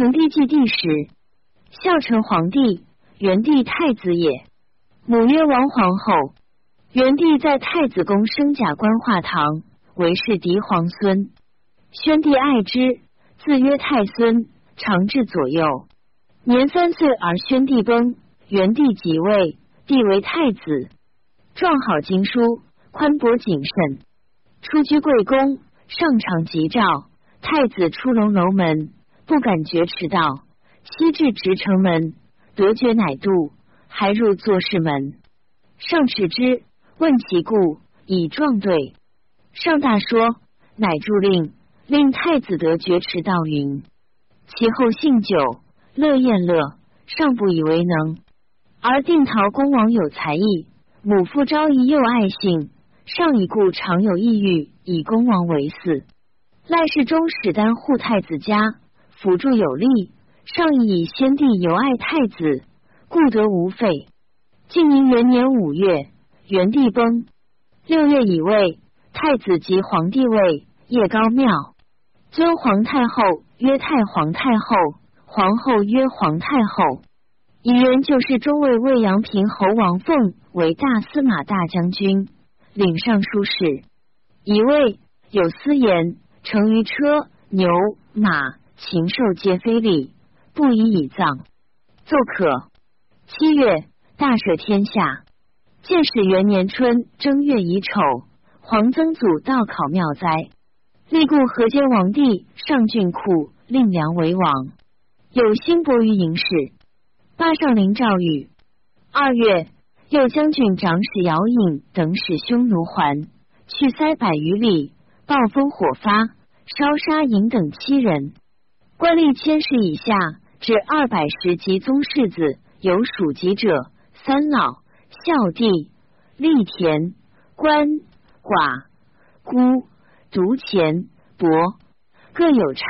成帝继帝时，孝成皇帝，元帝太子也。母曰王皇后。元帝在太子宫生甲官化堂，为是嫡皇孙。宣帝爱之，自曰太孙，常至左右。年三岁而宣帝崩，元帝即位，帝为太子，壮好经书，宽博谨慎，出居贵宫，上场吉兆。太子出龙楼门，不敢绝迟道，西至直城门，得爵乃度，还入坐事门，上耻之。问其故，以状对。上大说，乃著令，令太子得绝持道云。其后姓酒，乐宴乐，尚不以为能。而定陶公王有才艺，母父昭仪又爱信，上以故常有意欲以公王为嗣。赖世忠使丹护太子家，辅助有力。上以先帝尤爱太子，故得无废。晋宁元年五月。元帝崩，六月乙未，太子即皇帝位，夜高庙，尊皇太后曰太皇太后，皇后曰皇太后。以人就是中尉魏阳平侯王凤为大司马大将军，领尚书事。乙未有私言，乘于车牛马禽兽皆非礼，不宜以葬。奏可。七月，大赦天下。建始元年春正月乙丑，皇曾祖道考庙灾，立故河间王帝上郡库，令梁为王。有兴伯于营氏，八上林赵宇。二月，右将军长史姚颖等使匈奴还，去塞百余里，暴风火发，烧杀营等七人。官吏千世以下至二百十级宗室子，有属籍者三老。孝弟、立田、官、寡、孤、独钱、伯，各有差。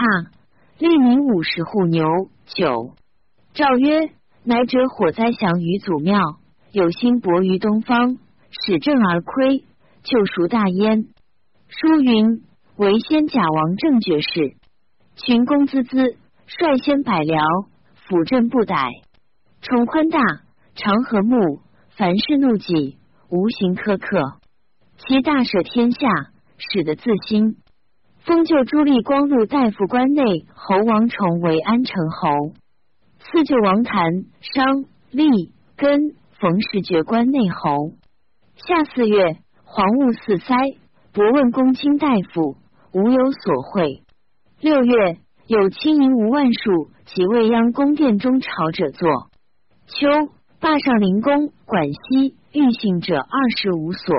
立民五十户牛九。诏曰：乃者火灾降于祖庙，有心薄于东方，使正而亏，救赎大焉。书云：为先假王正爵士，群公孜孜，率先百僚，辅政不逮，宠宽大，常和睦。凡事怒己，无形苛刻。其大赦天下，使得自新。封就朱立光禄大夫关内侯王崇为安城侯，赐就王谭、商、立、根、冯氏爵关内侯。夏四月，皇务四塞，博问公卿大夫，无有所会。六月，有轻银五万数，及未央宫殿中朝者坐。秋。霸上灵宫管西御信者二十五所。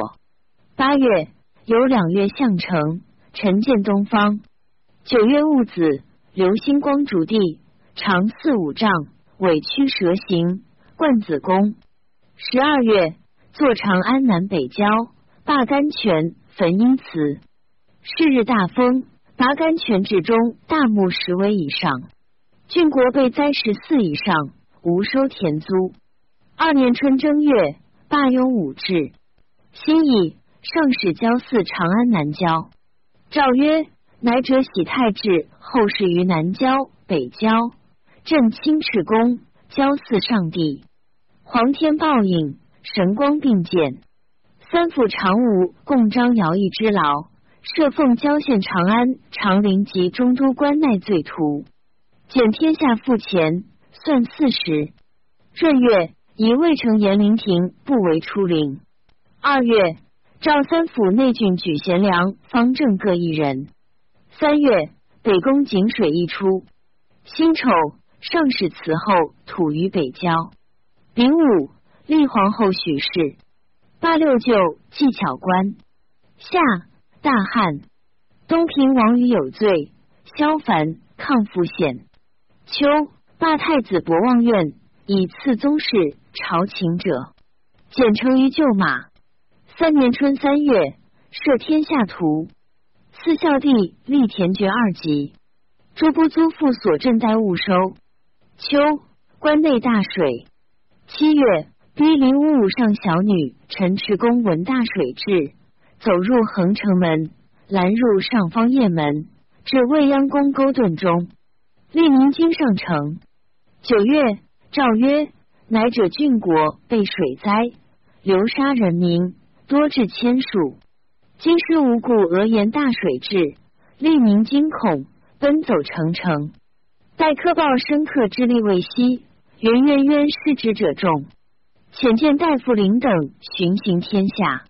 八月有两月相城，晨见东方。九月戊子，流星光主地，长四五丈，尾曲蛇形，冠子宫。十二月，坐长安南北郊，罢甘泉，焚阴祠。是日大风，拔甘泉至中，大木十围以上，郡国被灾十四以上，无收田租。二年春正月，罢雍武制。新义上使交祀长安南郊。诏曰：乃者喜太治后事于南郊、北郊，镇清赤宫，交祀上帝。皇天报应，神光并见。三府常务共张徭役之劳，设奉郊县长安、长陵及中都关内罪徒，减天下赋钱，算四十。闰月。以未成延陵亭不为出陵。二月，赵三府内郡举贤良、方正各一人。三月，北宫井水一出。辛丑，上使祠后土于北郊。丙午，立皇后许氏。八六九，技巧官。夏，大汉。东平王于有罪，萧凡抗复县。秋，罢太子博望院。以赐宗室朝秦者，简称于旧马。三年春三月，设天下图，四孝帝立田爵二级。诸不租赋所镇待物收。秋，关内大水。七月，逼临五五上小女陈池公闻大水至，走入横城门，拦入上方雁门，至未央宫沟盾中。利民京上城。九月，诏曰：乃者郡国被水灾，流沙人民，多至千数。京师无故俄言大水至，利民惊恐，奔走成城。待科报深刻之力未息，元渊渊失职者众，遣见大夫林等巡行天下。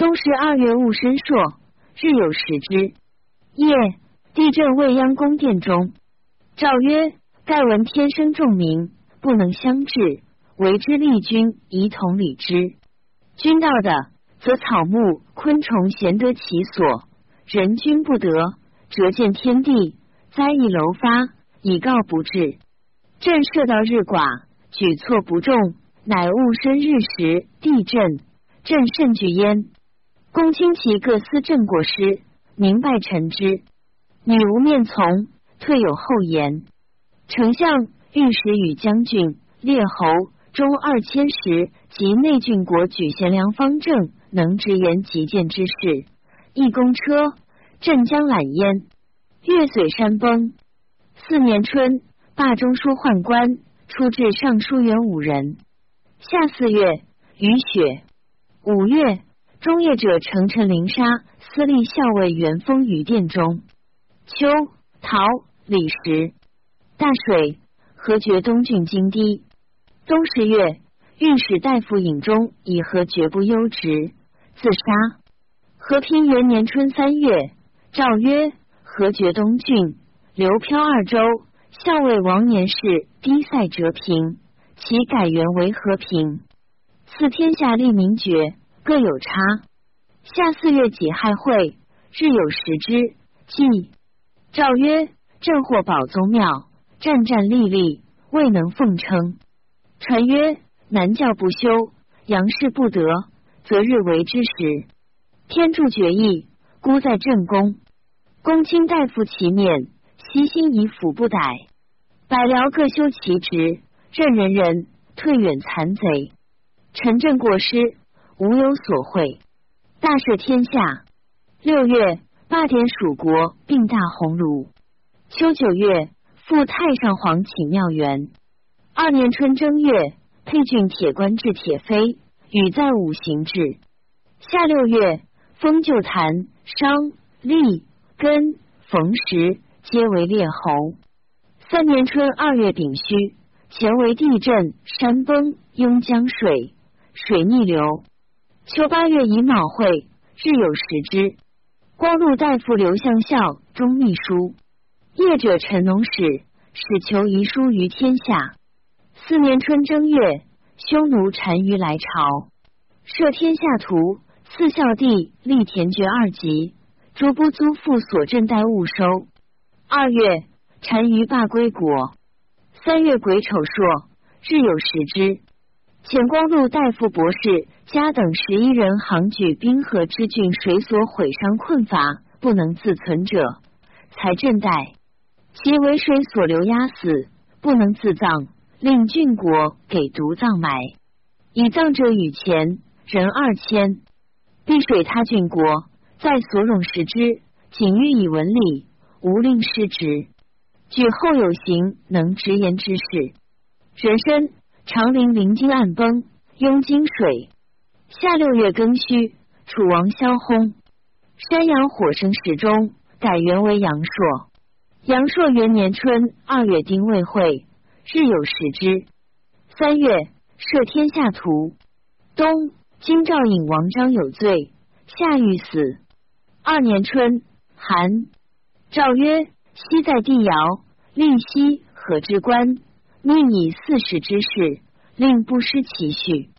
冬十二月戊申朔，日有食之。夜，地震未央宫殿中。诏曰：盖闻天生众民，不能相治，为之立君，宜同理之。君道的，则草木昆虫咸得其所；人君不得，折见天地，灾异楼发。以告不至，朕设到日寡，举措不重，乃戊申日时地震，朕甚惧焉。公卿其各司正过失，明白臣之。女无面从，退有后言。丞相、御史与将军、列侯中二千石及内郡国举贤良方正，能直言极谏之事，一公车，镇江揽焉。月水山崩。四年春，罢中书宦官，出至尚书员五人。夏四月，雨雪。五月，中业者乘陈灵沙，司隶校尉元丰于殿中。秋，陶李时，大水，何绝东郡京堤。冬十月，御史大夫尹中以何绝不优职，自杀。和平元年春三月，诏曰：何绝东郡。流漂二州校尉王年氏低塞折平，其改元为和平。赐天下立名爵，各有差。夏四月己亥会，日有时之。祭诏曰：朕或宝宗庙，战战栗栗，未能奉称。传曰：南教不修，阳事不得，则日为之时。天助决议，孤在正宫。公卿大夫其面。悉心以辅不逮，百僚各修其职，任人人退远残贼。臣政过失，无有所会。大赦天下。六月，罢典蜀国，并大鸿胪。秋九月，赴太上皇请庙园。二年春正月，沛郡铁官至铁飞，与在五行至。夏六月，封旧坛、商、立、根、冯时。皆为列侯。三年春二月丙戌，前为地震，山崩，拥江水，水逆流。秋八月乙卯会，日有食之。光禄大夫刘向孝中秘书。业者陈农史，使求遗书于天下。四年春正月，匈奴单于来朝，设天下图，赐孝帝立田爵二级，诸不租赋所镇待物收。二月，单于罢归国。三月癸丑朔，日有食之。遣光禄大夫博士家等十一人，行举滨河之郡水所毁伤困乏，不能自存者，才赈代。其为水所流压死，不能自葬，令郡国给独葬埋。以葬者与钱人二千，避水他郡国，在所冗食之，仅欲以文礼。无令失职，举后有行能直言之事。人参长陵临京暗崩，拥金水。夏六月庚戌，楚王萧薨。山阳火生时中，改元为阳朔。阳朔元年春二月丁未会，日有食之。三月设天下图。冬，京兆尹王章有罪，夏欲死。二年春寒。诏曰：昔在帝尧，令西何之官，命以四时之事，令不失其序。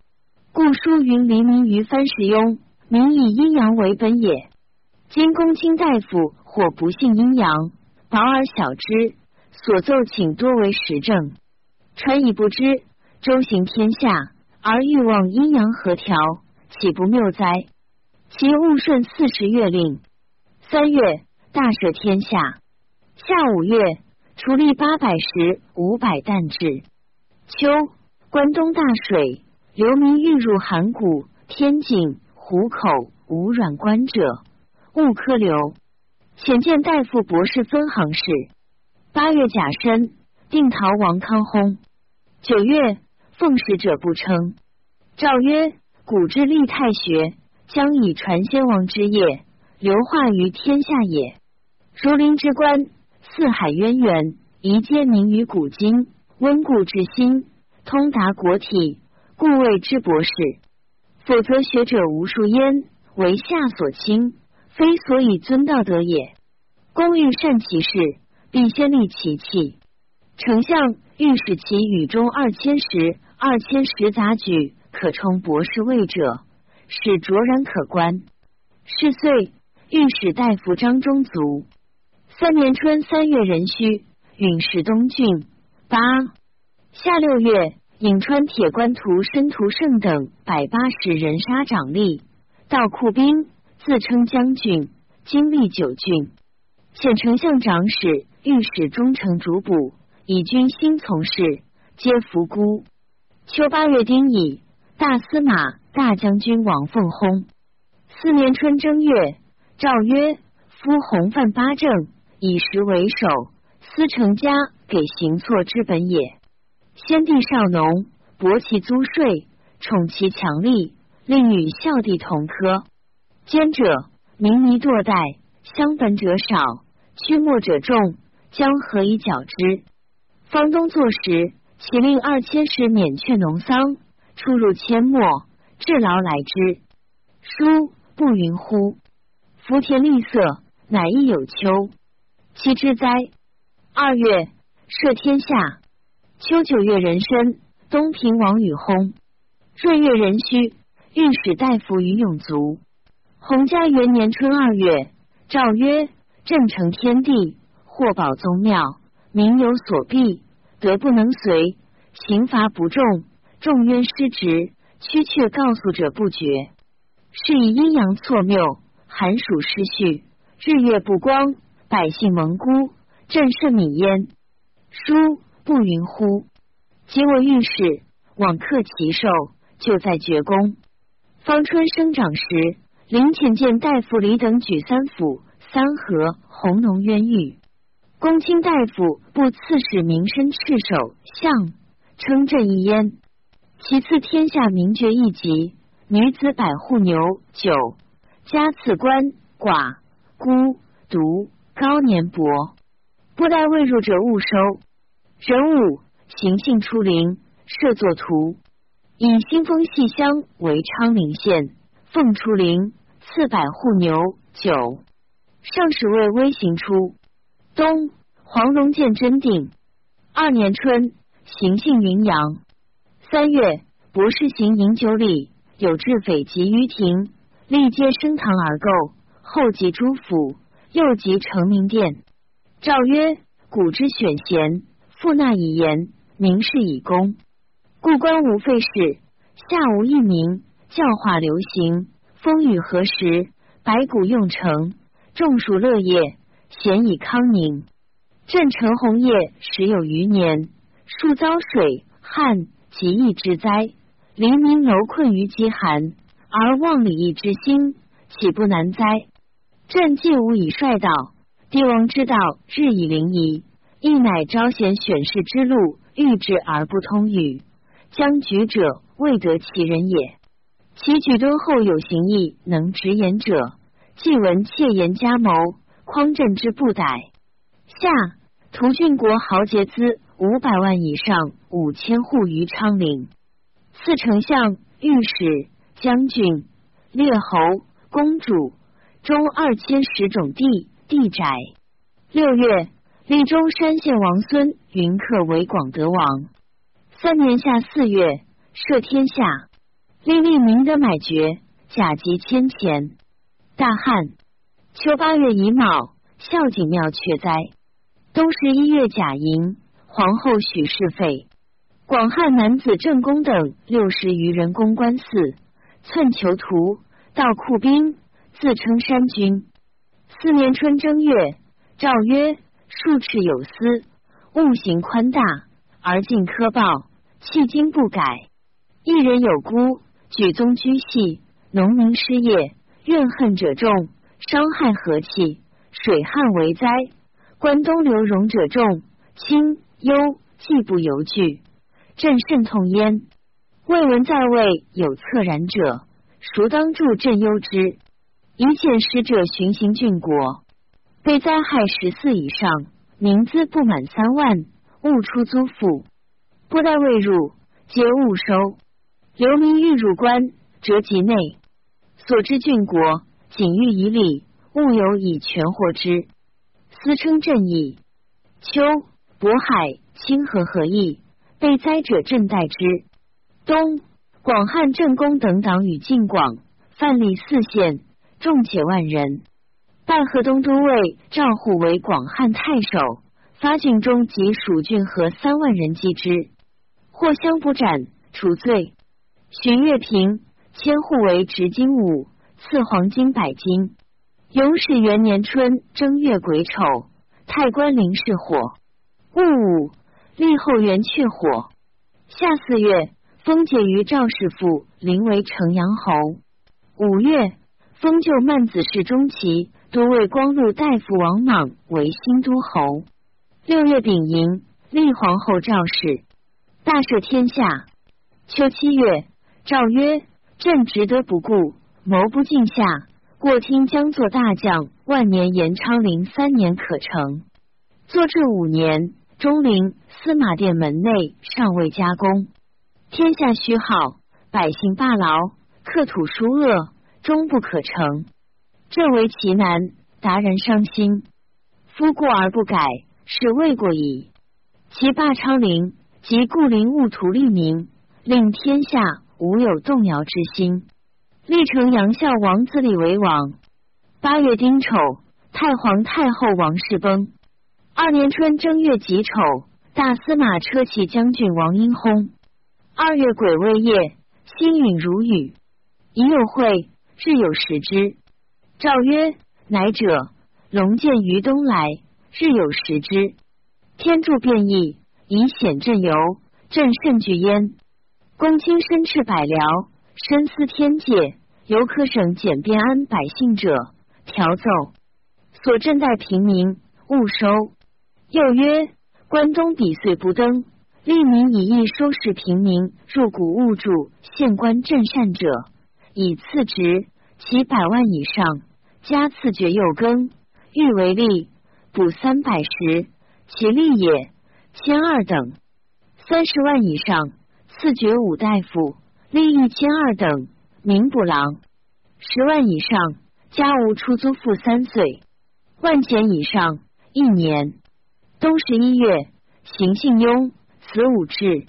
故书云：黎民于藩时庸，民以阴阳为本也。今公卿大夫或不信阴阳，薄而小之，所奏请多为实政。传以不知，周行天下而欲望阴阳和调，岂不谬哉？其勿顺四时月令。三月。大赦天下。夏五月，除吏八百石，五百担制。秋，关东大水，流民欲入函谷、天井、湖口，无软关者，勿科流。遣见大夫博士分行事。八月甲申，定陶王康薨。九月，奉使者不称。诏曰：古之立太学，将以传先王之业，流化于天下也。如林之官，四海渊源，宜皆明于古今，温故知新，通达国体，故谓之博士。否则学者无数焉，为下所轻，非所以尊道德也。公欲善其事，必先利其器。丞相欲使其与中二千石、二千石杂举，可充博士位者，使卓然可观。是岁，御史大夫张中卒。三年春三月壬戌，允使东郡。八夏六月，颍川铁官图申屠胜等百八十人杀长吏，盗库兵，自称将军，经历九郡。遣丞相长史、御史中丞主补，以军心从事，皆伏孤。秋八月丁乙，大司马、大将军王凤轰。四年春正月，诏曰：夫洪范八政。以食为首，司成家给行错之本也。先帝少农，薄其租税，宠其强力，令与孝弟同科。奸者明迷堕代，相本者少，屈没者众，将何以矫之？方东作时，其令二千石免却农桑，出入阡陌，至劳来之。书不云乎？福田利色，乃亦有秋。其之哉？二月，赦天下。秋九月壬申，东平王与薨。闰月壬戌，御史大夫于永卒。洪嘉元年春二月，诏曰：朕承天地，获保宗庙，民有所避，德不能随，刑罚不重，众冤失职，屈却告诉者不绝。是以阴阳错谬，寒暑失序，日月不光。百姓蒙孤，朕甚米焉。书不云乎？即我御史往克其寿，就在绝宫。方春生长时，临遣见大夫李等举三府、三河、弘农冤狱。公卿大夫不刺史名身赤手，相称朕一焉。其次天下名爵一级，女子百户牛九，加赐官寡孤独。高年薄，不待未入者勿收。人武行性出灵，设作图，以新风细乡为昌陵县，奉出陵赐百户牛九。上使为微行出。冬，黄龙见真定。二年春，行幸云阳。三月，博士行饮酒礼，有至匪及于庭，历皆升堂而构，后及诸府。又即成名殿，诏曰：古之选贤，复纳以言，明士以功。故官无废事，下无一名，教化流行，风雨何时？白骨用成，众属乐业，贤以康宁。朕承红叶时有余年，数遭水旱极疫之灾，黎民楼困于饥寒，而忘礼义之心，岂不难哉？朕既无以率道，帝王之道日以临夷，亦乃招贤选士之路，欲治而不通语，将举者未得其人也。其举敦厚有行义，能直言者，既闻窃言加谋，匡朕之不逮。下图郡国豪杰资五百万以上，五千户于昌陵。四丞相、御史、将军、列侯、公主。中二千十种地地宅。六月，立中山县王孙云客为广德王。三年夏四月，赦天下，立立明德买爵，甲级千钱。大旱。秋八月乙卯，孝景庙却灾。冬十一月甲寅，皇后许氏废。广汉男子郑公等六十余人攻官寺，寸囚徒，盗库兵。自称山君。四年春正月，诏曰：数尺有司，物行宽大，而尽苛暴，迄今不改。一人有孤，举宗居系，农民失业，怨恨者众，伤害和气，水旱为灾。关东流戎者众，清忧既不犹惧，朕甚痛焉。未闻在位有恻然者，孰当助朕忧之？一遣使者巡行郡国，被灾害十四以上，民资不满三万，勿出租赋，不待未入，皆勿收。流民欲入关，折其内。所知郡国，仅欲以礼，勿有以权获之。私称正义。秋，渤海、清河合议，被灾者朕代之。冬，广汉正公等党与晋广、范蠡四县。众且万人，拜河东都尉赵虎为广汉太守，发郡中及蜀郡和三万人击之，或相不斩，除罪。荀乐平千户为执金吾，赐黄金百斤。永始元年春正月癸丑，太官临事火，戊午，立后元却火。夏四月，封解于赵氏父，临为城阳侯。五月。封就曼子氏中齐都尉光禄大夫王莽为新都侯。六月丙寅，立皇后赵氏，大赦天下。秋七月，诏曰：朕值得不顾，谋不尽下。过听将作大将，万年延昌陵三年可成。作至五年，中陵司马殿门内尚未加工，天下虚耗，百姓罢劳，克土疏恶。终不可成，这为其难，达然伤心。夫过而不改，是未过矣。其霸昌陵及故陵务图利名，令天下无有动摇之心。历城杨孝王子李为王。八月丁丑，太皇太后王氏崩。二年春正月己丑，大司马车骑将军王英薨。二月癸未夜，星陨如雨，已有会。日有食之。诏曰：乃者，龙见于东来，日有食之。天助变异，以显朕游，朕甚惧焉。公卿身赤百僚，深思天界，犹可省简便安百姓者，调奏。所朕待平民，勿收。又曰：关东比岁不登，利民以义收拾平民入谷物主，县官镇善者，以次职。其百万以上，加赐爵又更，欲为吏，补三百石，其吏也，千二等。三十万以上，赐爵五大夫，吏一千二等，名补郎。十万以上，家无出租赋三岁。万钱以上，一年。冬十一月，行幸雍，子武至。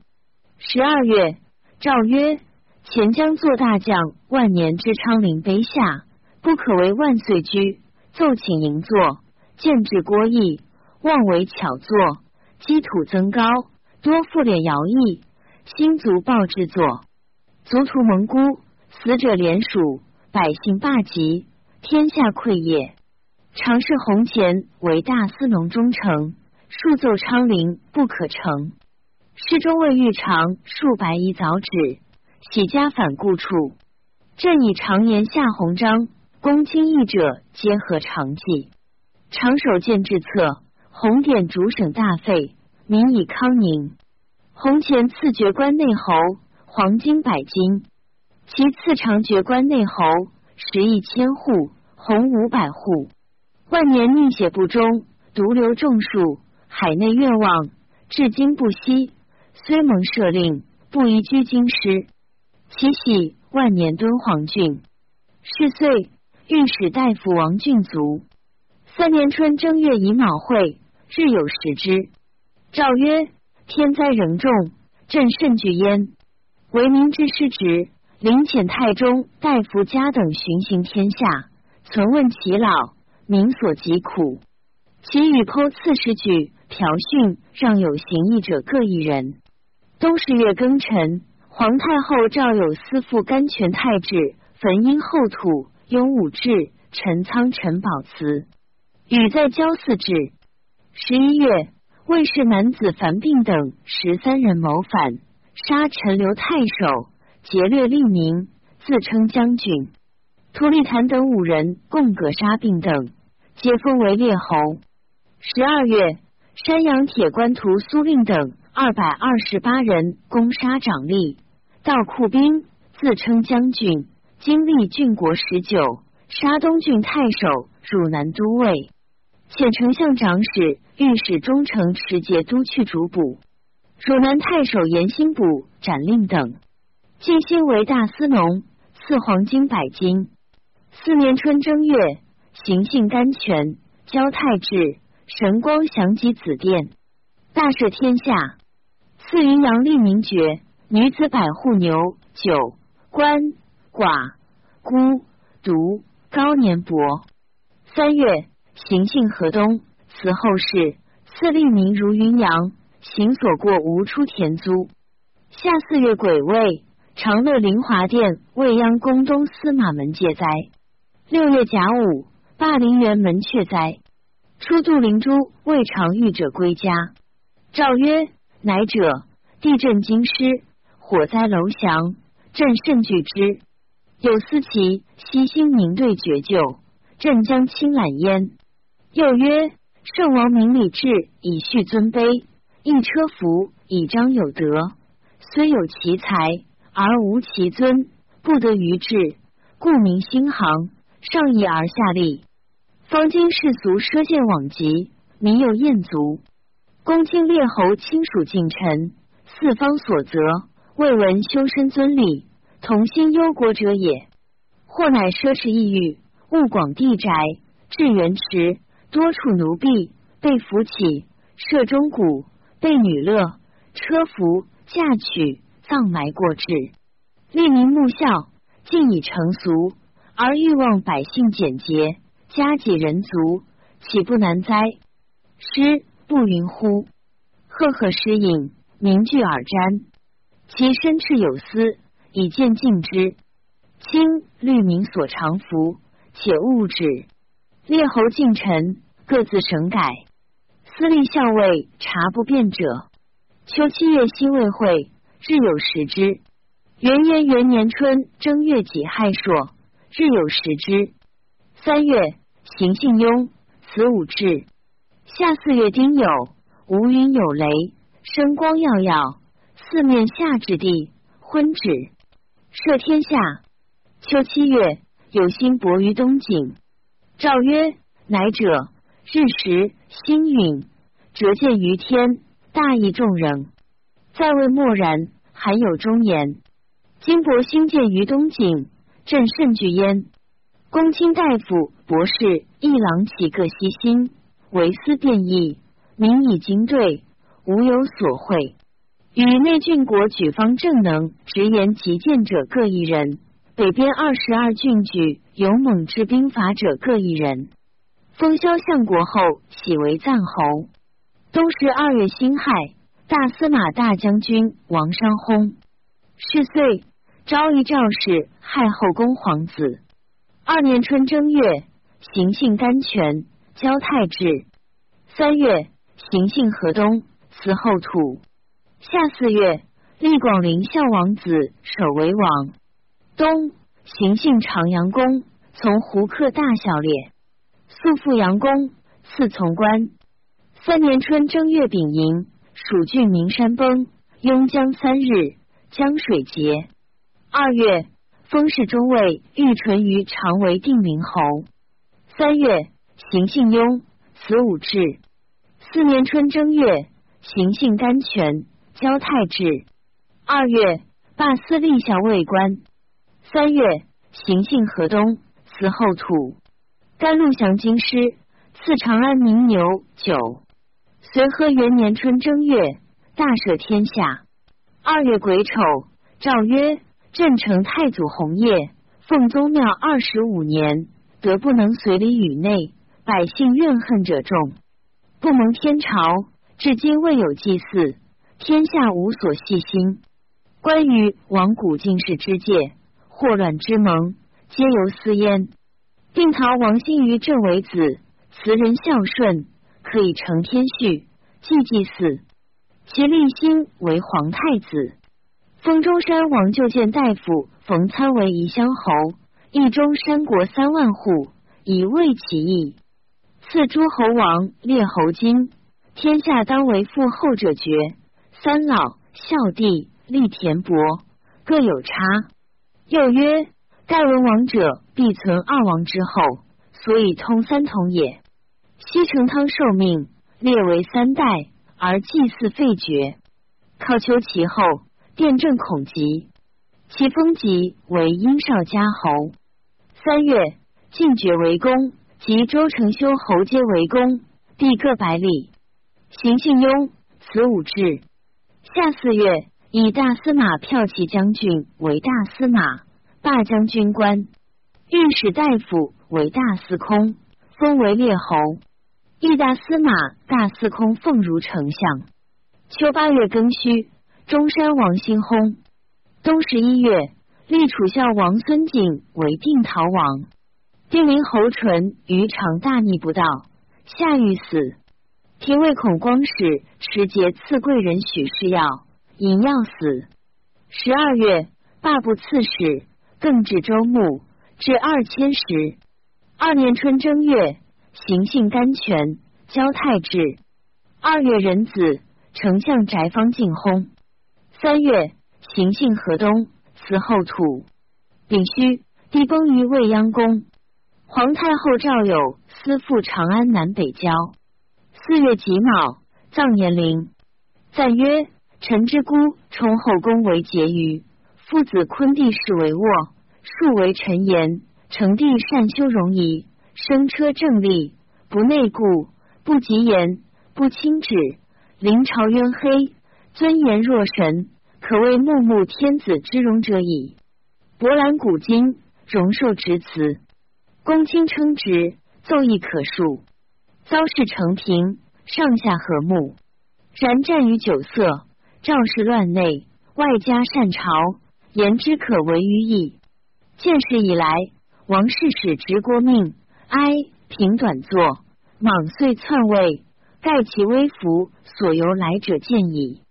十二月，诏曰。前将做大将，万年之昌陵碑下，不可为万岁居。奏请迎坐，见至郭义，望为巧作，积土增高，多复敛徭役，新族报制作，族徒蒙孤，死者连属，百姓罢疾，天下溃也。常侍弘前为大司农忠诚，数奏昌陵不可成，诗中尉御长数百以早止。喜家反故处，朕以常言下鸿章，公卿义者皆合常计。长守见制策，红点主省大费，民以康宁。红前赐爵关内侯，黄金百斤；其次长爵关内侯，十亿千户，红五百户。万年逆血不忠，独留众数，海内愿望，至今不息。虽蒙赦令，不宜居京师。七喜万年敦煌郡，是岁御史大夫王俊卒。三年春正月乙卯会，日有食之。诏曰：天灾仍重，朕甚惧焉。为民之失职，临遣太中大夫家等巡行天下，存问其老，民所疾苦。其与剖刺史举朴训让有行义者各一人。冬十月庚辰。皇太后诏有司副甘泉太治焚阴后土，雍武志、陈仓、陈宝祠，与在交四治。十一月，魏氏男子樊病等十三人谋反，杀陈留太守，劫掠利民，自称将军。突利坦等五人共葛杀病等，皆封为列侯。十二月，山阳铁官图苏令等二百二十八人攻杀长吏，道库兵自称将军，经历郡国十九，沙东郡太守，汝南都尉，遣丞相长史、御史中丞持节都去主捕。汝南太守严兴补斩令等，进兴为大司农，赐黄金百斤。四年春正月，行幸甘泉，交太治。神光祥及子殿，大赦天下。赐云阳立名爵，女子百户牛九官寡孤独高年伯。三月，行幸河东，此后事。赐立名如云阳，行所过无出田租。夏四月，癸未，长乐灵华殿未央宫东司马门戒灾。六月甲午，霸陵园门阙灾。初度灵珠，未尝遇者归家。诏曰：乃者，地震京师，火灾楼降，朕甚惧之。有司其悉心明对绝救，朕将亲揽焉。又曰：圣王明礼制，以恤尊卑；一车服，以彰有德。虽有其才，而无其尊，不得于志，故民兴行，上义而下利。方今世俗奢见往极，民有厌足。公卿列侯亲属近臣，四方所责，未闻修身尊礼，同心忧国者也。或乃奢侈异欲，物广地窄，至元池，多处奴婢，被扶起，设钟鼓，被女乐，车服嫁娶，葬埋过至，利民慕孝，尽以成俗，而欲望百姓简洁。家己人足，岂不难哉？诗不云乎？赫赫诗隐，名具耳瞻。其身赤有丝，以见敬之。清律民所常服，且勿止。列侯近臣各自省改。司隶校尉察不变者，秋七月辛未会，日有食之。元元元年春正月己亥朔，日有食之。三月。行幸雍，此五至。夏四月丁酉，无云有雷，声光耀耀，四面夏之地，昏止，赦天下。秋七月，有星薄于东景。诏曰：乃者，日食星陨，折见于天，大义众人。在位默然，罕有忠言。今薄星见于东景，朕甚惧焉。公卿大夫、博士、一郎岂各悉心，为思变异，民以经对，无有所会。与内郡国举方正能直言极谏者各一人，北边二十二郡举勇猛之兵法者各一人。封萧相国后，喜为赞侯。冬十二月辛亥，大司马大将军王商薨。是岁，昭仪赵氏害后宫皇子。二年春正月，行幸甘泉，交太治。三月，行幸河东，祠后土。夏四月，立广陵孝王子守为王。冬，行幸长阳宫，从胡克大小列，素复阳宫，赐从官。三年春正月丙寅，蜀郡名山崩，雍江三日，江水竭。二月。封氏中尉玉纯于常为定陵侯。三月，行幸雍，此五至。四年春正月，行幸甘泉，交太治。二月，罢司隶校尉官。三月，行幸河东，辞后土。甘露降京师，赐长安名牛酒。随和元年春正月，大赦天下。二月癸丑，诏曰。朕成太祖弘业，奉宗庙二十五年，得不能随礼宇内，百姓怨恨者众，不蒙天朝，至今未有祭祀，天下无所细心。关于王古进士之戒，祸乱之盟，皆由私焉。定陶王兴于朕为子，慈人孝顺，可以承天序，祭祭祀，其立心为皇太子。封中山王就见大夫冯参为宜乡侯，邑中山国三万户，以慰其意。赐诸侯王列侯金，天下当为父后者绝。三老孝弟立田伯，各有差。又曰：盖文王者，必存二王之后，所以通三统也。西成汤受命，列为三代，而祭祀废绝。靠求其后，殿正孔吉，其封疾为殷少家侯。三月，晋爵为公。及周成修侯皆为公，地各百里。行幸庸，此五志。夏四月，以大司马骠骑将军为大司马，罢将军官。御史大夫为大司空，封为列侯。御大司马、大司空奉如丞相。秋八月庚戌，中山王兴薨。冬十一月，立楚孝王孙景为定陶王。定陵侯淳于常大逆不道，下狱死。廷尉孔光使持节赐贵人许世耀，饮药死。十二月，罢部刺史，更置州牧，至二千石。二年春正月，行幸甘泉，交太治。二月壬子，丞相翟方进薨。三月，行幸河东，祠后土。丙戌，地崩于未央宫。皇太后赵有思赴长安南北郊。四月己卯，葬年龄。赞曰：臣之孤充后宫为婕妤，父子昆弟氏为卧，庶为臣言。成帝善修容仪，生车正立，不内顾，不及言，不轻止。临朝渊黑，尊严若神，可谓穆穆天子之容者矣。博览古今，容受直辞。公卿称职，奏议可述，高氏成平，上下和睦。然战于酒色，赵氏乱内，外加善朝，言之可为于矣。建世以来，王室使执国命，哀平短坐，莽遂篡位，盖其微服，所由来者见矣。